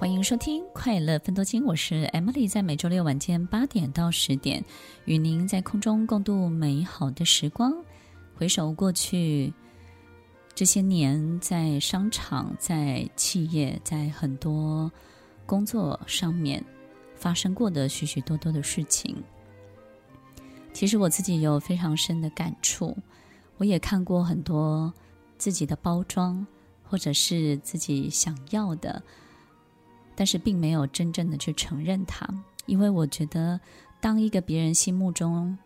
欢迎收听《快乐分多金》，我是 Emily，在每周六晚间八点到十点，与您在空中共度美好的时光。回首过去这些年，在商场、在企业、在很多工作上面发生过的许许多多的事情，其实我自己有非常深的感触。我也看过很多自己的包装，或者是自己想要的。但是并没有真正的去承认它，因为我觉得，当一个别人心目中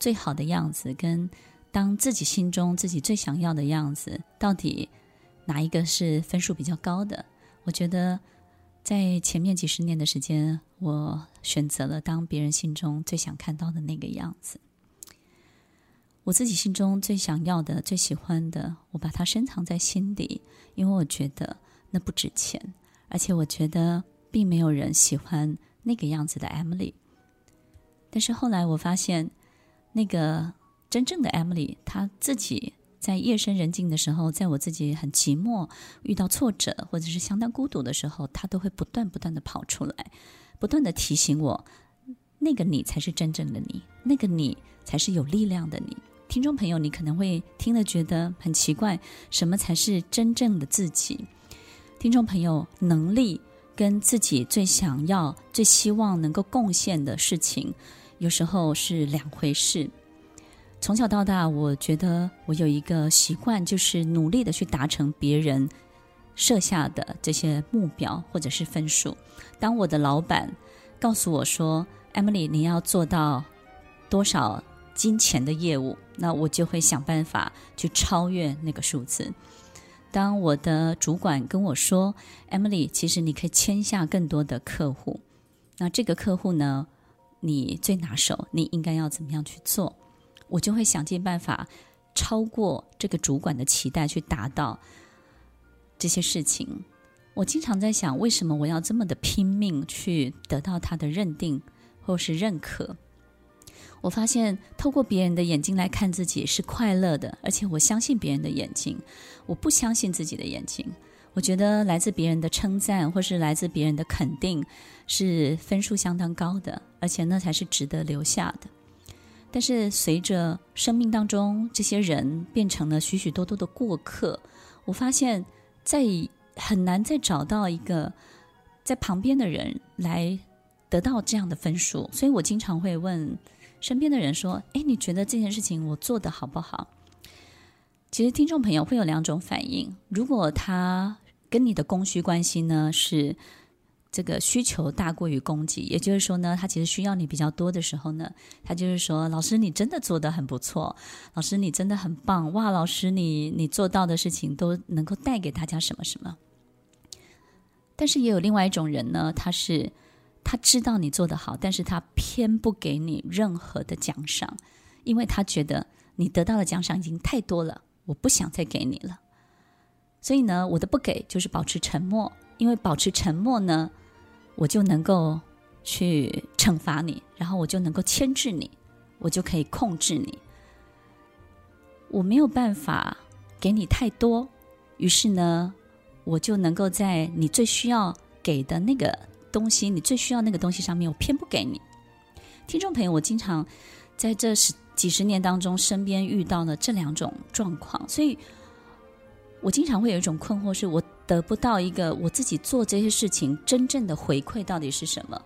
最好的样子，跟当自己心中自己最想要的样子，到底哪一个是分数比较高的？我觉得，在前面几十年的时间，我选择了当别人心中最想看到的那个样子。我自己心中最想要的、最喜欢的，我把它深藏在心底，因为我觉得那不值钱。而且我觉得并没有人喜欢那个样子的 Emily，但是后来我发现，那个真正的 Emily，她自己在夜深人静的时候，在我自己很寂寞、遇到挫折或者是相当孤独的时候，她都会不断不断的跑出来，不断的提醒我，那个你才是真正的你，那个你才是有力量的你。听众朋友，你可能会听了觉得很奇怪，什么才是真正的自己？听众朋友，能力跟自己最想要、最希望能够贡献的事情，有时候是两回事。从小到大，我觉得我有一个习惯，就是努力的去达成别人设下的这些目标或者是分数。当我的老板告诉我说：“Emily，你要做到多少金钱的业务”，那我就会想办法去超越那个数字。当我的主管跟我说：“Emily，其实你可以签下更多的客户。那这个客户呢，你最拿手，你应该要怎么样去做？”我就会想尽办法超过这个主管的期待，去达到这些事情。我经常在想，为什么我要这么的拼命去得到他的认定或是认可？我发现，透过别人的眼睛来看自己是快乐的，而且我相信别人的眼睛，我不相信自己的眼睛。我觉得来自别人的称赞或是来自别人的肯定是分数相当高的，而且那才是值得留下的。但是随着生命当中这些人变成了许许多多的过客，我发现在很难再找到一个在旁边的人来得到这样的分数，所以我经常会问。身边的人说：“哎，你觉得这件事情我做得好不好？”其实听众朋友会有两种反应。如果他跟你的供需关系呢是这个需求大过于供给，也就是说呢，他其实需要你比较多的时候呢，他就是说：“老师，你真的做得很不错，老师你真的很棒，哇，老师你你做到的事情都能够带给大家什么什么。”但是也有另外一种人呢，他是。他知道你做得好，但是他偏不给你任何的奖赏，因为他觉得你得到的奖赏已经太多了，我不想再给你了。所以呢，我的不给就是保持沉默，因为保持沉默呢，我就能够去惩罚你，然后我就能够牵制你，我就可以控制你。我没有办法给你太多，于是呢，我就能够在你最需要给的那个。东西，你最需要那个东西上面，我偏不给你。听众朋友，我经常在这十几十年当中，身边遇到了这两种状况，所以我经常会有一种困惑，是我得不到一个我自己做这些事情真正的回馈到底是什么。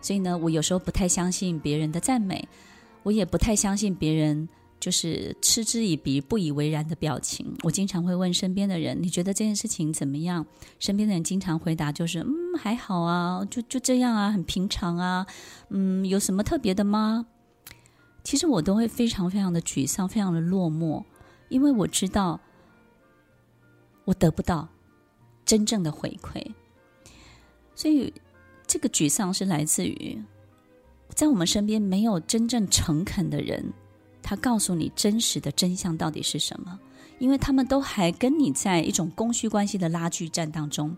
所以呢，我有时候不太相信别人的赞美，我也不太相信别人。就是嗤之以鼻、不以为然的表情。我经常会问身边的人：“你觉得这件事情怎么样？”身边的人经常回答：“就是嗯，还好啊，就就这样啊，很平常啊，嗯，有什么特别的吗？”其实我都会非常非常的沮丧，非常的落寞，因为我知道我得不到真正的回馈，所以这个沮丧是来自于在我们身边没有真正诚恳的人。他告诉你真实的真相到底是什么？因为他们都还跟你在一种供需关系的拉锯战当中。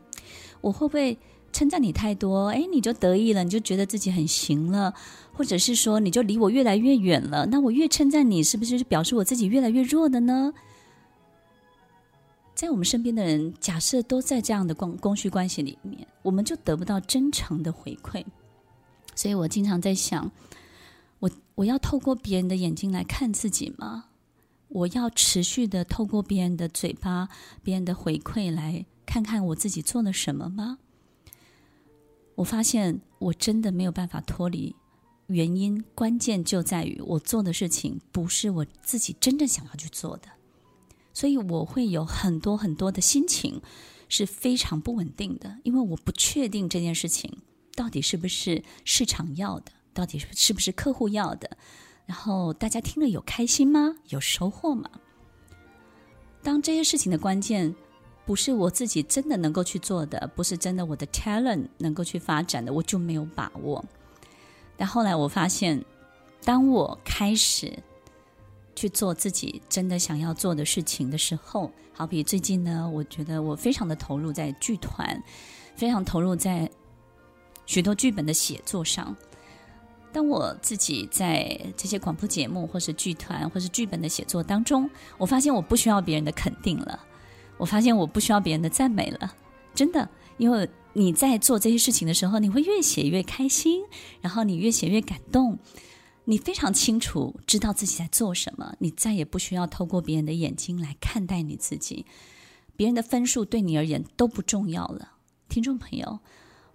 我会不会称赞你太多？哎，你就得意了，你就觉得自己很行了，或者是说你就离我越来越远了？那我越称赞你，是不是就表示我自己越来越弱的呢？在我们身边的人，假设都在这样的供供需关系里面，我们就得不到真诚的回馈。所以我经常在想，我我要透过别人的眼睛来看自己吗？我要持续的透过别人的嘴巴、别人的回馈来看看我自己做了什么吗？我发现我真的没有办法脱离。原因关键就在于我做的事情不是我自己真正想要去做的，所以我会有很多很多的心情是非常不稳定的，因为我不确定这件事情到底是不是市场要的，到底是不是客户要的，然后大家听了有开心吗？有收获吗？当这些事情的关键不是我自己真的能够去做的，不是真的我的 talent 能够去发展的，我就没有把握。但后来我发现，当我开始去做自己真的想要做的事情的时候，好比最近呢，我觉得我非常的投入在剧团，非常投入在许多剧本的写作上。当我自己在这些广播节目，或是剧团，或是剧本的写作当中，我发现我不需要别人的肯定了，我发现我不需要别人的赞美了，真的，因为。你在做这些事情的时候，你会越写越开心，然后你越写越感动，你非常清楚知道自己在做什么，你再也不需要透过别人的眼睛来看待你自己，别人的分数对你而言都不重要了。听众朋友，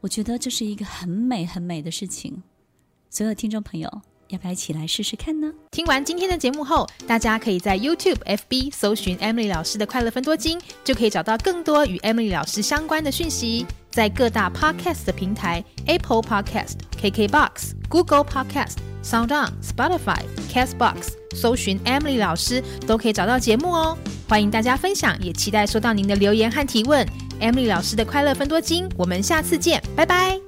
我觉得这是一个很美很美的事情，所有听众朋友。要不要一起来试试看呢？听完今天的节目后，大家可以在 YouTube、FB 搜寻 Emily 老师的快乐分多金，就可以找到更多与 Emily 老师相关的讯息。在各大 Podcast 的平台，Apple Podcast、KKBox、Google Podcast、SoundOn、Spotify、Castbox 搜寻 Emily 老师，都可以找到节目哦。欢迎大家分享，也期待收到您的留言和提问。Emily 老师的快乐分多金，我们下次见，拜拜。